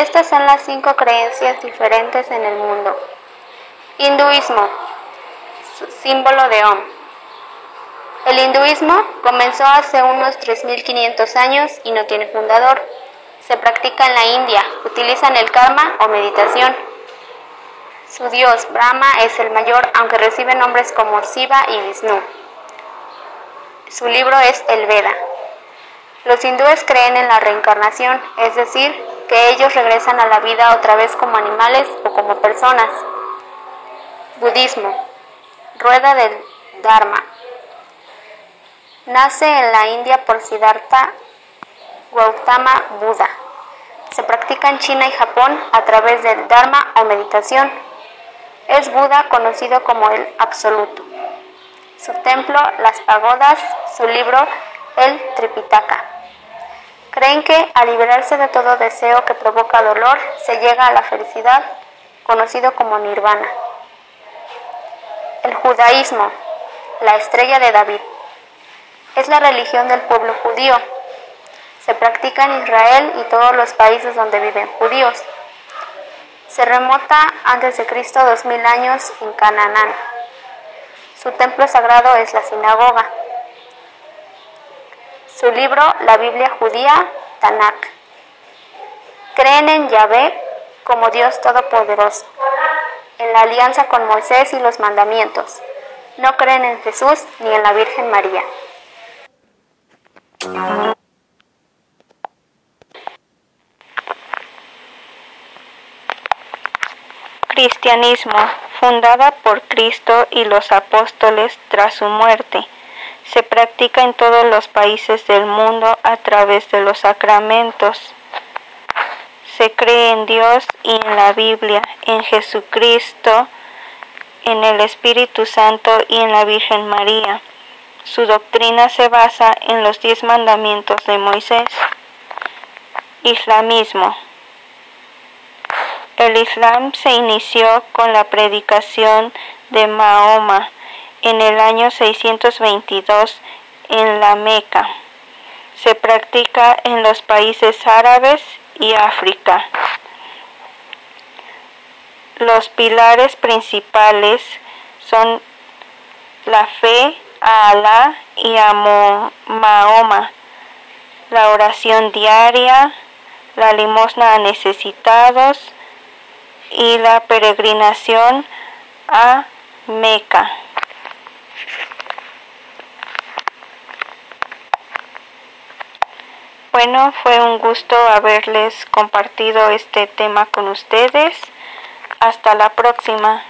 Estas son las cinco creencias diferentes en el mundo. Hinduismo, símbolo de Om. El hinduismo comenzó hace unos 3.500 años y no tiene fundador. Se practica en la India, utilizan el karma o meditación. Su dios, Brahma, es el mayor, aunque recibe nombres como Siva y Vishnu. Su libro es el Veda. Los hindúes creen en la reencarnación, es decir, que ellos regresan a la vida otra vez como animales o como personas. Budismo. Rueda del Dharma. Nace en la India por Siddhartha Gautama Buda. Se practica en China y Japón a través del Dharma o meditación. Es Buda conocido como el Absoluto su templo, las pagodas, su libro, el Tripitaka. Creen que al liberarse de todo deseo que provoca dolor, se llega a la felicidad, conocido como nirvana. El judaísmo, la estrella de David, es la religión del pueblo judío. Se practica en Israel y todos los países donde viven judíos. Se remota antes de Cristo dos mil años en Canaán. Su templo sagrado es la sinagoga. Su libro, la Biblia judía, Tanakh. Creen en Yahvé como Dios Todopoderoso, en la alianza con Moisés y los mandamientos. No creen en Jesús ni en la Virgen María. Cristianismo, fundada por Cristo y los apóstoles tras su muerte, se practica en todos los países del mundo a través de los sacramentos. Se cree en Dios y en la Biblia, en Jesucristo, en el Espíritu Santo y en la Virgen María. Su doctrina se basa en los diez mandamientos de Moisés. Islamismo. El Islam se inició con la predicación de Mahoma en el año 622 en la Meca. Se practica en los países árabes y África. Los pilares principales son la fe a Alá y a Mahoma, la oración diaria, la limosna a necesitados, y la peregrinación a Meca. Bueno, fue un gusto haberles compartido este tema con ustedes. Hasta la próxima.